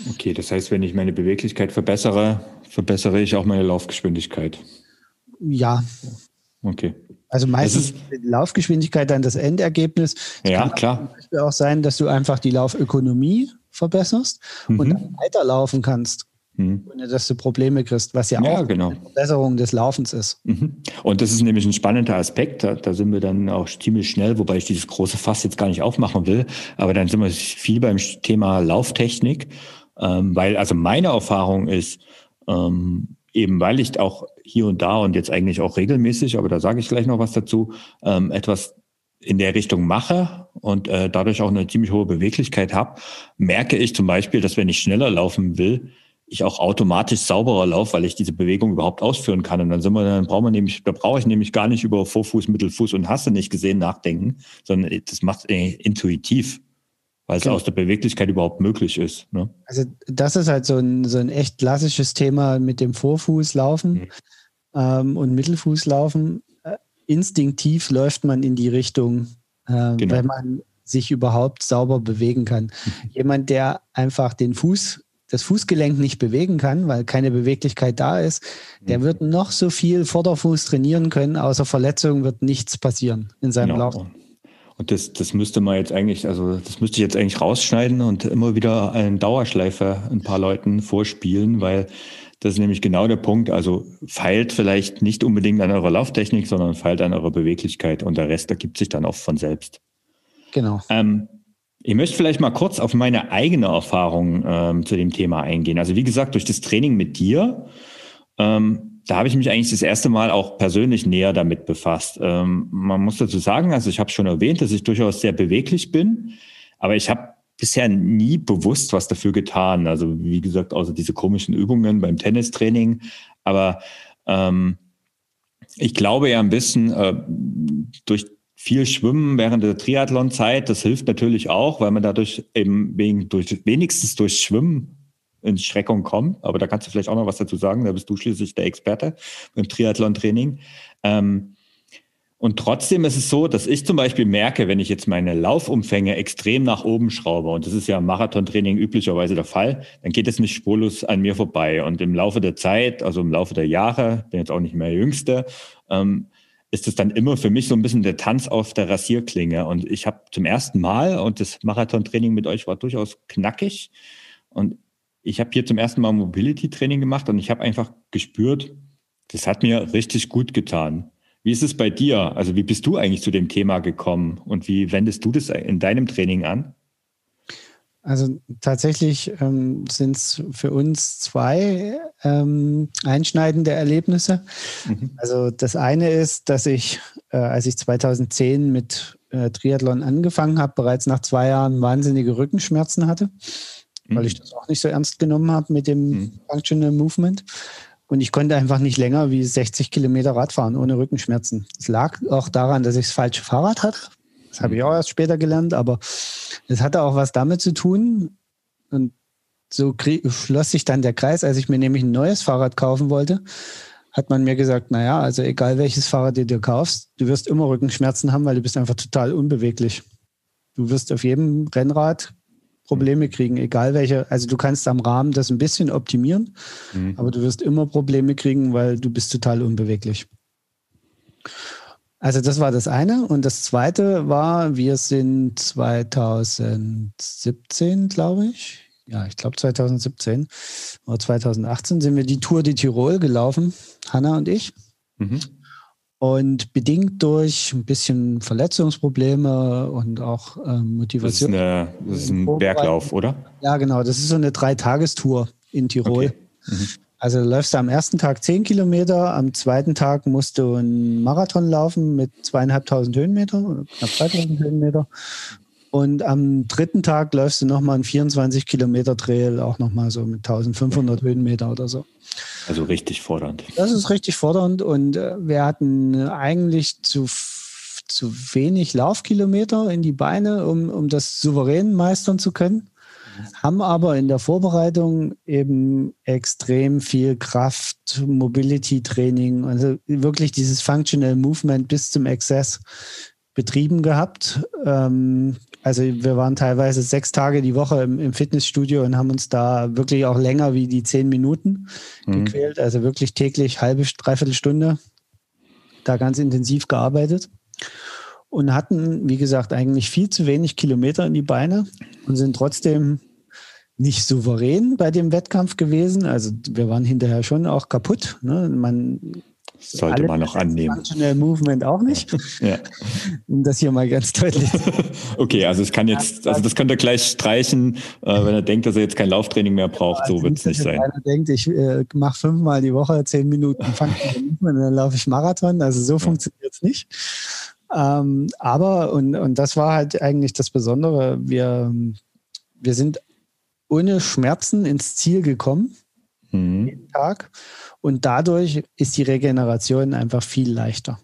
Okay, das heißt, wenn ich meine Beweglichkeit verbessere, verbessere ich auch meine Laufgeschwindigkeit. Ja. Okay. Also meistens ist die Laufgeschwindigkeit dann das Endergebnis. Das ja, klar. Kann auch sein, dass du einfach die Laufökonomie verbesserst mhm. und dann weiterlaufen kannst. Mhm. Ohne dass du Probleme kriegst, was ja, ja auch genau. eine Verbesserung des Laufens ist. Mhm. Und das ist nämlich ein spannender Aspekt. Da, da, sind wir dann auch ziemlich schnell, wobei ich dieses große Fass jetzt gar nicht aufmachen will. Aber dann sind wir viel beim Thema Lauftechnik. Ähm, weil also meine Erfahrung ist, ähm, eben weil ich auch hier und da und jetzt eigentlich auch regelmäßig, aber da sage ich gleich noch was dazu, ähm, etwas in der Richtung mache und äh, dadurch auch eine ziemlich hohe Beweglichkeit habe, merke ich zum Beispiel, dass wenn ich schneller laufen will, ich auch automatisch sauberer laufe, weil ich diese Bewegung überhaupt ausführen kann. Und dann sind wir, dann brauchen wir nämlich, da brauche ich nämlich gar nicht über Vorfuß, Mittelfuß und Hasse nicht gesehen nachdenken, sondern das macht intuitiv, weil es genau. aus der Beweglichkeit überhaupt möglich ist. Ne? Also das ist halt so ein, so ein echt klassisches Thema mit dem Vorfußlaufen mhm. ähm, und Mittelfußlaufen. Äh, instinktiv läuft man in die Richtung, äh, genau. wenn man sich überhaupt sauber bewegen kann. Mhm. Jemand, der einfach den Fuß das Fußgelenk nicht bewegen kann, weil keine Beweglichkeit da ist, der mhm. wird noch so viel Vorderfuß trainieren können, außer Verletzungen wird nichts passieren in seinem genau. Lauf. Und das, das müsste man jetzt eigentlich, also das müsste ich jetzt eigentlich rausschneiden und immer wieder einen Dauerschleife ein paar Leuten vorspielen, weil das ist nämlich genau der Punkt. Also feilt vielleicht nicht unbedingt an eurer Lauftechnik, sondern feilt an eurer Beweglichkeit und der Rest ergibt sich dann auch von selbst. Genau. Ähm, ich möchte vielleicht mal kurz auf meine eigene Erfahrung ähm, zu dem Thema eingehen. Also wie gesagt, durch das Training mit dir, ähm, da habe ich mich eigentlich das erste Mal auch persönlich näher damit befasst. Ähm, man muss dazu sagen, also ich habe schon erwähnt, dass ich durchaus sehr beweglich bin, aber ich habe bisher nie bewusst was dafür getan. Also wie gesagt, außer diese komischen Übungen beim Tennistraining. Aber ähm, ich glaube ja ein bisschen äh, durch viel Schwimmen während der Triathlon-Zeit. Das hilft natürlich auch, weil man dadurch eben wegen, durch, wenigstens durch Schwimmen in Schreckung kommt. Aber da kannst du vielleicht auch noch was dazu sagen. Da bist du schließlich der Experte beim Triathlon-Training. Ähm, und trotzdem ist es so, dass ich zum Beispiel merke, wenn ich jetzt meine Laufumfänge extrem nach oben schraube, und das ist ja im Marathontraining üblicherweise der Fall, dann geht es nicht spurlos an mir vorbei. Und im Laufe der Zeit, also im Laufe der Jahre, bin jetzt auch nicht mehr Jüngste, ähm, ist es dann immer für mich so ein bisschen der Tanz auf der Rasierklinge. Und ich habe zum ersten Mal, und das Marathon-Training mit euch war durchaus knackig, und ich habe hier zum ersten Mal Mobility-Training gemacht und ich habe einfach gespürt, das hat mir richtig gut getan. Wie ist es bei dir? Also wie bist du eigentlich zu dem Thema gekommen und wie wendest du das in deinem Training an? Also tatsächlich ähm, sind es für uns zwei ähm, einschneidende Erlebnisse. Mhm. Also das eine ist, dass ich, äh, als ich 2010 mit äh, Triathlon angefangen habe, bereits nach zwei Jahren wahnsinnige Rückenschmerzen hatte. mhm. weil ich das auch nicht so ernst genommen habe mit dem mhm. Functional Movement. Und ich konnte einfach nicht länger wie 60 Kilometer Rad fahren ohne Rückenschmerzen. Es lag auch daran, dass ich das falsche Fahrrad hatte. Das habe ich auch erst später gelernt, aber es hatte auch was damit zu tun. Und so schloss sich dann der Kreis, als ich mir nämlich ein neues Fahrrad kaufen wollte, hat man mir gesagt, naja, also egal welches Fahrrad du dir kaufst, du wirst immer Rückenschmerzen haben, weil du bist einfach total unbeweglich. Du wirst auf jedem Rennrad Probleme kriegen, egal welche. Also du kannst am Rahmen das ein bisschen optimieren, mhm. aber du wirst immer Probleme kriegen, weil du bist total unbeweglich. Also das war das eine. Und das zweite war, wir sind 2017, glaube ich. Ja, ich glaube 2017 oder 2018 sind wir die Tour de Tirol gelaufen, Hanna und ich. Mhm. Und bedingt durch ein bisschen Verletzungsprobleme und auch ähm, Motivation. Das ist, eine, das ist ein Berglauf, oder? Ja, genau. Das ist so eine Dreitagestour in Tirol. Okay. Mhm. Also läufst du am ersten Tag zehn Kilometer, am zweiten Tag musst du einen Marathon laufen mit zweieinhalbtausend Höhenmeter, knapp 3000 Höhenmeter. Und am dritten Tag läufst du nochmal einen 24 Kilometer Trail, auch nochmal so mit 1500 Höhenmeter oder so. Also richtig fordernd. Das ist richtig fordernd und äh, wir hatten eigentlich zu, zu wenig Laufkilometer in die Beine, um, um das souverän meistern zu können. Haben aber in der Vorbereitung eben extrem viel Kraft, Mobility-Training, also wirklich dieses Functional Movement bis zum Exzess betrieben gehabt. Ähm, also wir waren teilweise sechs Tage die Woche im, im, Fitnessstudio und haben uns da wirklich auch länger wie die zehn Minuten mhm. gequält. Also wirklich täglich halbe, dreiviertel Stunde da ganz intensiv gearbeitet und hatten, wie gesagt, eigentlich viel zu wenig Kilometer in die Beine und sind trotzdem nicht souverän bei dem Wettkampf gewesen. Also wir waren hinterher schon auch kaputt. Ne? Man sollte man noch annehmen. Functional Movement auch nicht. ja. Um das hier mal ganz deutlich. okay, also es kann jetzt, also das könnte er gleich streichen, äh, wenn er denkt, dass er jetzt kein Lauftraining mehr braucht. so wird es nicht sein. Wenn er denkt, ich äh, mache fünfmal die Woche zehn Minuten Functional Movement und dann laufe ich Marathon. Also so ja. funktioniert es nicht. Ähm, aber, und, und das war halt eigentlich das Besondere, wir, wir sind ohne Schmerzen ins Ziel gekommen. Mhm. Jeden Tag. Und dadurch ist die Regeneration einfach viel leichter.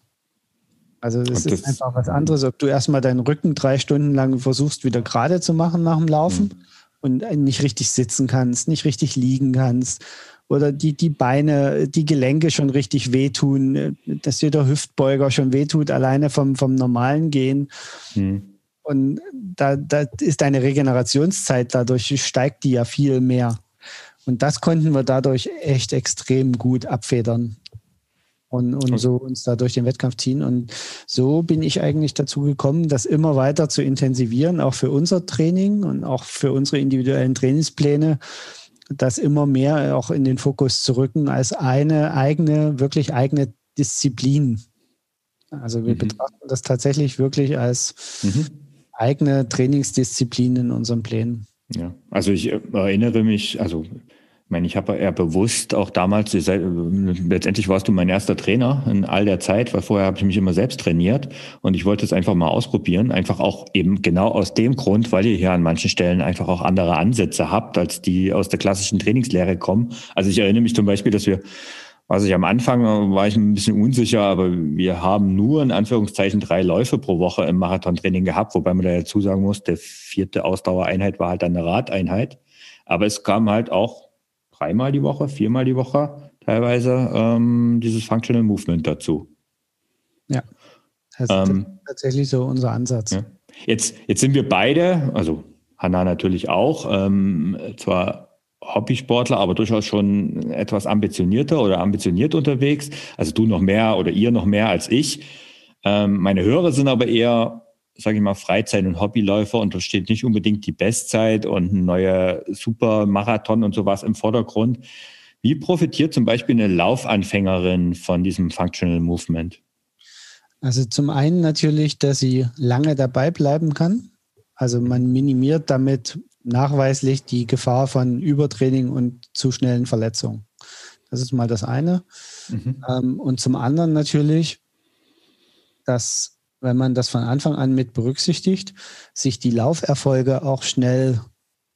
Also das ist einfach was anderes, ob du erstmal deinen Rücken drei Stunden lang versuchst, wieder gerade zu machen nach dem Laufen mhm. und nicht richtig sitzen kannst, nicht richtig liegen kannst oder die, die Beine, die Gelenke schon richtig wehtun, dass dir der Hüftbeuger schon wehtut, alleine vom, vom normalen Gehen. Mhm. Und da, da ist deine Regenerationszeit dadurch, steigt die ja viel mehr. Und das konnten wir dadurch echt extrem gut abfedern und, und so uns da durch den Wettkampf ziehen. Und so bin ich eigentlich dazu gekommen, das immer weiter zu intensivieren, auch für unser Training und auch für unsere individuellen Trainingspläne, das immer mehr auch in den Fokus zu rücken als eine eigene, wirklich eigene Disziplin. Also wir mhm. betrachten das tatsächlich wirklich als mhm. Eigene Trainingsdisziplin in unseren Plänen. Ja, also ich äh, erinnere mich, also ich meine, ich habe eher bewusst auch damals, letztendlich warst du mein erster Trainer in all der Zeit, weil vorher habe ich mich immer selbst trainiert und ich wollte es einfach mal ausprobieren, einfach auch eben genau aus dem Grund, weil ihr hier an manchen Stellen einfach auch andere Ansätze habt, als die aus der klassischen Trainingslehre kommen. Also ich erinnere mich zum Beispiel, dass wir was ich am Anfang war ich ein bisschen unsicher, aber wir haben nur in Anführungszeichen drei Läufe pro Woche im Marathontraining gehabt, wobei man da dazu sagen muss, der vierte Ausdauereinheit war halt eine Radeinheit. Aber es kam halt auch dreimal die Woche, viermal die Woche teilweise ähm, dieses Functional Movement dazu. Ja, das ist ähm, tatsächlich so unser Ansatz. Ja. Jetzt, jetzt sind wir beide, also Hanna natürlich auch, ähm, zwar Hobbysportler, aber durchaus schon etwas ambitionierter oder ambitioniert unterwegs. Also du noch mehr oder ihr noch mehr als ich. Ähm, meine Hörer sind aber eher sage ich mal, Freizeit- und Hobbyläufer und da steht nicht unbedingt die Bestzeit und ein neuer Supermarathon und sowas im Vordergrund. Wie profitiert zum Beispiel eine Laufanfängerin von diesem Functional Movement? Also zum einen natürlich, dass sie lange dabei bleiben kann. Also man minimiert damit nachweislich die Gefahr von Übertraining und zu schnellen Verletzungen. Das ist mal das eine. Mhm. Ähm, und zum anderen natürlich, dass wenn man das von Anfang an mit berücksichtigt, sich die Lauferfolge auch schnell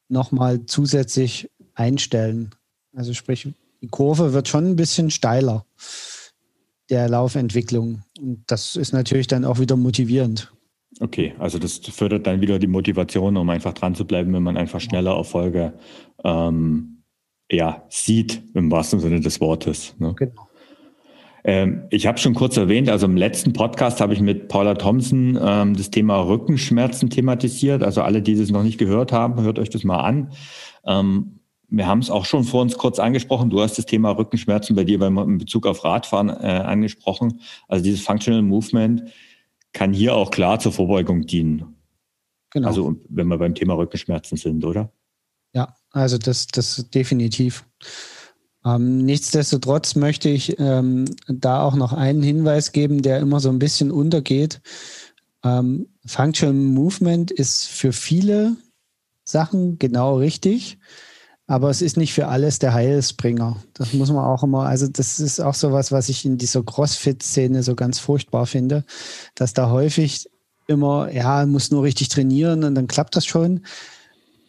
nochmal zusätzlich einstellen. Also sprich, die Kurve wird schon ein bisschen steiler der Laufentwicklung. Und das ist natürlich dann auch wieder motivierend. Okay, also das fördert dann wieder die Motivation, um einfach dran zu bleiben, wenn man einfach schneller Erfolge ähm, ja, sieht, im wahrsten Sinne des Wortes. Ne? Genau. Ähm, ich habe schon kurz erwähnt, also im letzten Podcast habe ich mit Paula Thompson ähm, das Thema Rückenschmerzen thematisiert. Also alle, die es noch nicht gehört haben, hört euch das mal an. Ähm, wir haben es auch schon vor uns kurz angesprochen. Du hast das Thema Rückenschmerzen bei dir beim, in Bezug auf Radfahren äh, angesprochen. Also dieses Functional Movement kann hier auch klar zur Vorbeugung dienen. Genau. Also wenn wir beim Thema Rückenschmerzen sind, oder? Ja, also das, das definitiv. Ähm, nichtsdestotrotz möchte ich ähm, da auch noch einen Hinweis geben, der immer so ein bisschen untergeht. Ähm, Functional Movement ist für viele Sachen genau richtig, aber es ist nicht für alles der Heilsbringer. Das muss man auch immer, also das ist auch so was, was ich in dieser CrossFit-Szene so ganz furchtbar finde, dass da häufig immer, ja, muss nur richtig trainieren und dann klappt das schon.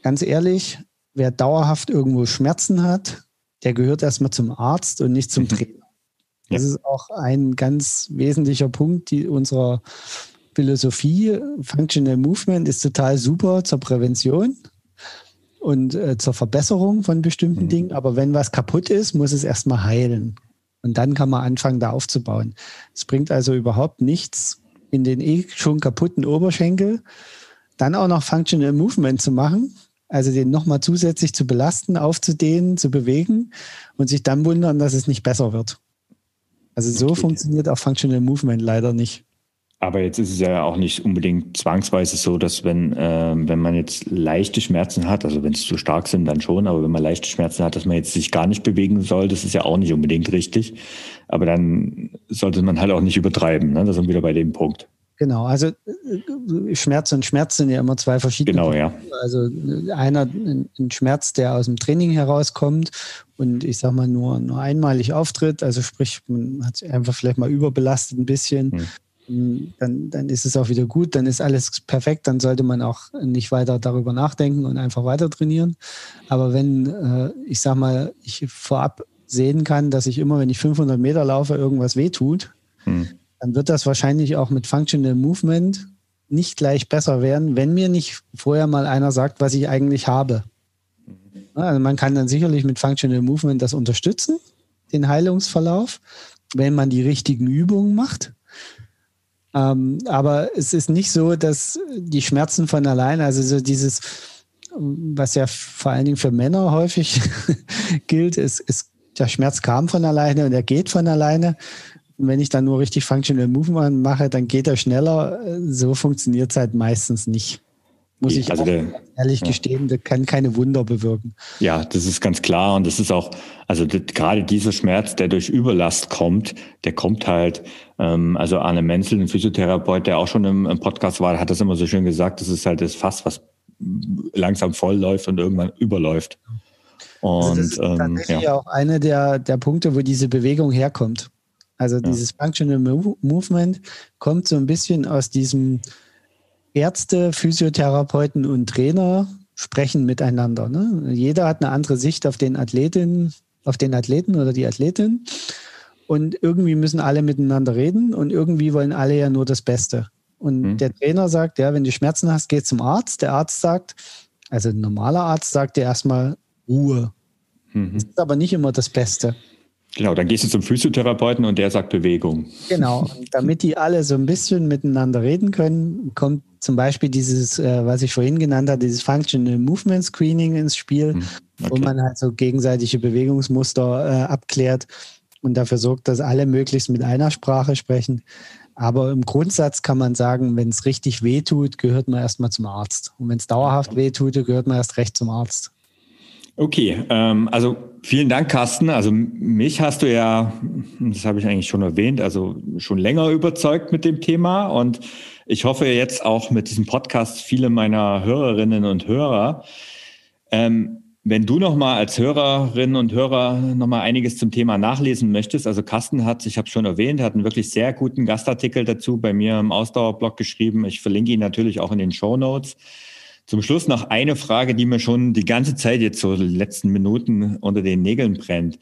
Ganz ehrlich, wer dauerhaft irgendwo Schmerzen hat, der gehört erstmal zum Arzt und nicht zum mhm. Trainer. Das ja. ist auch ein ganz wesentlicher Punkt die, unserer Philosophie. Functional Movement ist total super zur Prävention und äh, zur Verbesserung von bestimmten mhm. Dingen. Aber wenn was kaputt ist, muss es erstmal heilen. Und dann kann man anfangen, da aufzubauen. Es bringt also überhaupt nichts, in den eh schon kaputten Oberschenkel dann auch noch Functional Movement zu machen, also den nochmal zusätzlich zu belasten, aufzudehnen, zu bewegen und sich dann wundern, dass es nicht besser wird. Also so okay. funktioniert auch Functional Movement leider nicht. Aber jetzt ist es ja auch nicht unbedingt zwangsweise so, dass wenn, äh, wenn man jetzt leichte Schmerzen hat, also wenn es zu stark sind, dann schon, aber wenn man leichte Schmerzen hat, dass man jetzt sich gar nicht bewegen soll, das ist ja auch nicht unbedingt richtig. Aber dann sollte man halt auch nicht übertreiben. Ne? Da sind wir wieder bei dem Punkt. Genau, also äh, Schmerz und Schmerz sind ja immer zwei verschiedene. Genau, ja. Also einer ein Schmerz, der aus dem Training herauskommt und ich sag mal nur, nur einmalig auftritt, also sprich, man hat sich einfach vielleicht mal überbelastet ein bisschen. Hm. Dann, dann ist es auch wieder gut, dann ist alles perfekt, dann sollte man auch nicht weiter darüber nachdenken und einfach weiter trainieren. Aber wenn, äh, ich sag mal, ich vorab sehen kann, dass ich immer, wenn ich 500 Meter laufe, irgendwas wehtut, hm dann wird das wahrscheinlich auch mit Functional Movement nicht gleich besser werden, wenn mir nicht vorher mal einer sagt, was ich eigentlich habe. Also man kann dann sicherlich mit Functional Movement das unterstützen, den Heilungsverlauf, wenn man die richtigen Übungen macht. Ähm, aber es ist nicht so, dass die Schmerzen von allein, also so dieses, was ja vor allen Dingen für Männer häufig gilt, ist, ist, der Schmerz kam von alleine und er geht von alleine. Und wenn ich dann nur richtig Functional Movement mache, dann geht er schneller. So funktioniert es halt meistens nicht. Muss ich also der, ehrlich ja. gestehen, der kann keine Wunder bewirken. Ja, das ist ganz klar. Und das ist auch, also das, gerade dieser Schmerz, der durch Überlast kommt, der kommt halt, ähm, also Arne Menzel, ein Physiotherapeut, der auch schon im, im Podcast war, hat das immer so schön gesagt, das ist halt das Fass, was langsam voll läuft und irgendwann überläuft. Und also das ist ähm, tatsächlich ja. auch einer der, der Punkte, wo diese Bewegung herkommt. Also ja. dieses Functional Movement kommt so ein bisschen aus diesem Ärzte, Physiotherapeuten und Trainer sprechen miteinander. Ne? Jeder hat eine andere Sicht auf den Athleten, auf den Athleten oder die Athletin. Und irgendwie müssen alle miteinander reden und irgendwie wollen alle ja nur das Beste. Und mhm. der Trainer sagt, ja, wenn du Schmerzen hast, geh zum Arzt. Der Arzt sagt, also ein normaler Arzt sagt dir erstmal Ruhe. Mhm. Das ist aber nicht immer das Beste. Genau, dann gehst du zum Physiotherapeuten und der sagt Bewegung. Genau, damit die alle so ein bisschen miteinander reden können, kommt zum Beispiel dieses, äh, was ich vorhin genannt habe, dieses Functional Movement Screening ins Spiel, hm, okay. wo man halt so gegenseitige Bewegungsmuster äh, abklärt und dafür sorgt, dass alle möglichst mit einer Sprache sprechen. Aber im Grundsatz kann man sagen, wenn es richtig wehtut, gehört man erstmal zum Arzt. Und wenn es dauerhaft wehtut, gehört man erst recht zum Arzt. Okay, ähm, also vielen Dank, Carsten. Also mich hast du ja, das habe ich eigentlich schon erwähnt, also schon länger überzeugt mit dem Thema und ich hoffe jetzt auch mit diesem Podcast viele meiner Hörerinnen und Hörer. Ähm, wenn du nochmal als Hörerin und Hörer nochmal einiges zum Thema nachlesen möchtest, also Carsten hat, ich habe schon erwähnt, hat einen wirklich sehr guten Gastartikel dazu bei mir im Ausdauerblog geschrieben. Ich verlinke ihn natürlich auch in den Show Notes. Zum Schluss noch eine Frage, die mir schon die ganze Zeit jetzt so die letzten Minuten unter den Nägeln brennt.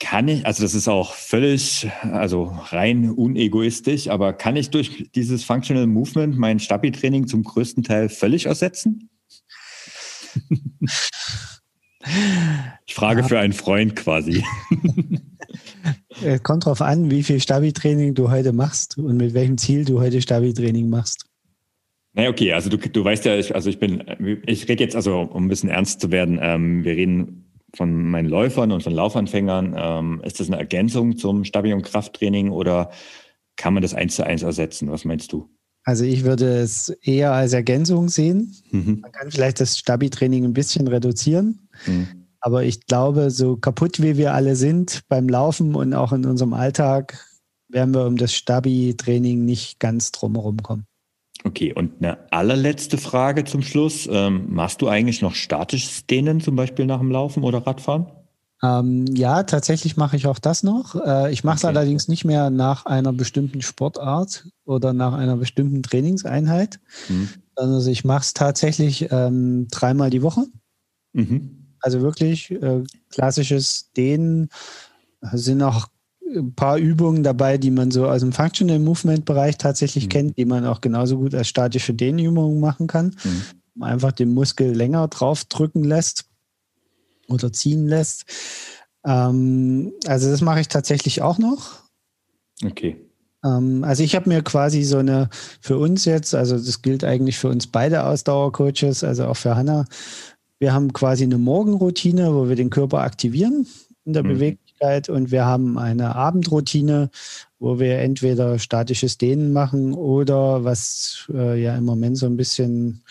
Kann ich, also das ist auch völlig, also rein unegoistisch, aber kann ich durch dieses Functional Movement mein Stabi-Training zum größten Teil völlig ersetzen? Ich frage ja. für einen Freund quasi. Es kommt darauf an, wie viel Stabi-Training du heute machst und mit welchem Ziel du heute Stabi-Training machst. Naja, okay, also du, du weißt ja, ich, also ich bin, ich rede jetzt, also um ein bisschen ernst zu werden, ähm, wir reden von meinen Läufern und von Laufanfängern. Ähm, ist das eine Ergänzung zum Stabi- und Krafttraining oder kann man das eins zu eins ersetzen? Was meinst du? Also ich würde es eher als Ergänzung sehen. Mhm. Man kann vielleicht das Stabi-Training ein bisschen reduzieren. Mhm. Aber ich glaube, so kaputt wie wir alle sind beim Laufen und auch in unserem Alltag, werden wir um das Stabi-Training nicht ganz drumherum kommen. Okay, und eine allerletzte Frage zum Schluss. Ähm, machst du eigentlich noch statisches Dehnen, zum Beispiel nach dem Laufen oder Radfahren? Ähm, ja, tatsächlich mache ich auch das noch. Äh, ich mache es okay. allerdings nicht mehr nach einer bestimmten Sportart oder nach einer bestimmten Trainingseinheit. Mhm. Also ich mache es tatsächlich ähm, dreimal die Woche. Mhm. Also wirklich äh, klassisches Dehnen. Sind auch ein paar Übungen dabei, die man so aus dem Functional Movement Bereich tatsächlich mhm. kennt, die man auch genauso gut als statische Dehnübungen machen kann. Mhm. Einfach den Muskel länger drauf drücken lässt oder ziehen lässt. Ähm, also das mache ich tatsächlich auch noch. Okay. Ähm, also ich habe mir quasi so eine für uns jetzt, also das gilt eigentlich für uns beide Ausdauercoaches, also auch für Hanna. Wir haben quasi eine Morgenroutine, wo wir den Körper aktivieren in der mhm. Bewegung Möglichkeit und wir haben eine Abendroutine, wo wir entweder statisches Dehnen machen oder was äh, ja im Moment so ein bisschen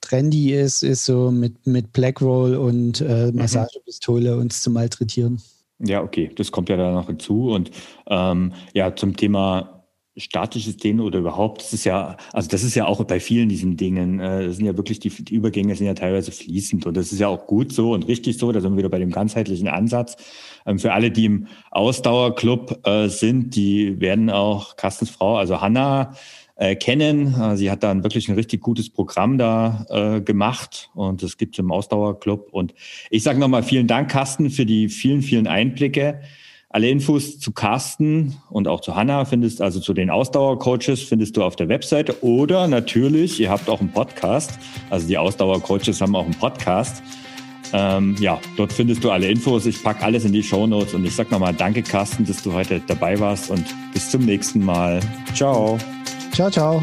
trendy ist, ist so mit, mit Blackroll und äh, mhm. Massagepistole uns zu malträtieren. Ja, okay, das kommt ja da noch hinzu. Und ähm, ja, zum Thema statisches Dehnen oder überhaupt, das ist ja, also das ist ja auch bei vielen diesen Dingen, äh, das sind ja wirklich, die, die Übergänge sind ja teilweise fließend und das ist ja auch gut so und richtig so, da sind wir wieder bei dem ganzheitlichen Ansatz. Ähm, für alle, die im Ausdauerclub äh, sind, die werden auch Carstens Frau, also Hanna, äh, kennen. Sie hat da wirklich ein richtig gutes Programm da äh, gemacht und das gibt es im Ausdauerclub. Und ich sage nochmal vielen Dank, Carsten, für die vielen, vielen Einblicke. Alle Infos zu Carsten und auch zu Hanna findest, also zu den Ausdauercoaches, findest du auf der Webseite oder natürlich, ihr habt auch einen Podcast. Also die Ausdauercoaches haben auch einen Podcast. Ähm, ja, dort findest du alle Infos. Ich packe alles in die Show Notes und ich sag nochmal Danke, Carsten, dass du heute dabei warst und bis zum nächsten Mal. Ciao. Ciao, ciao.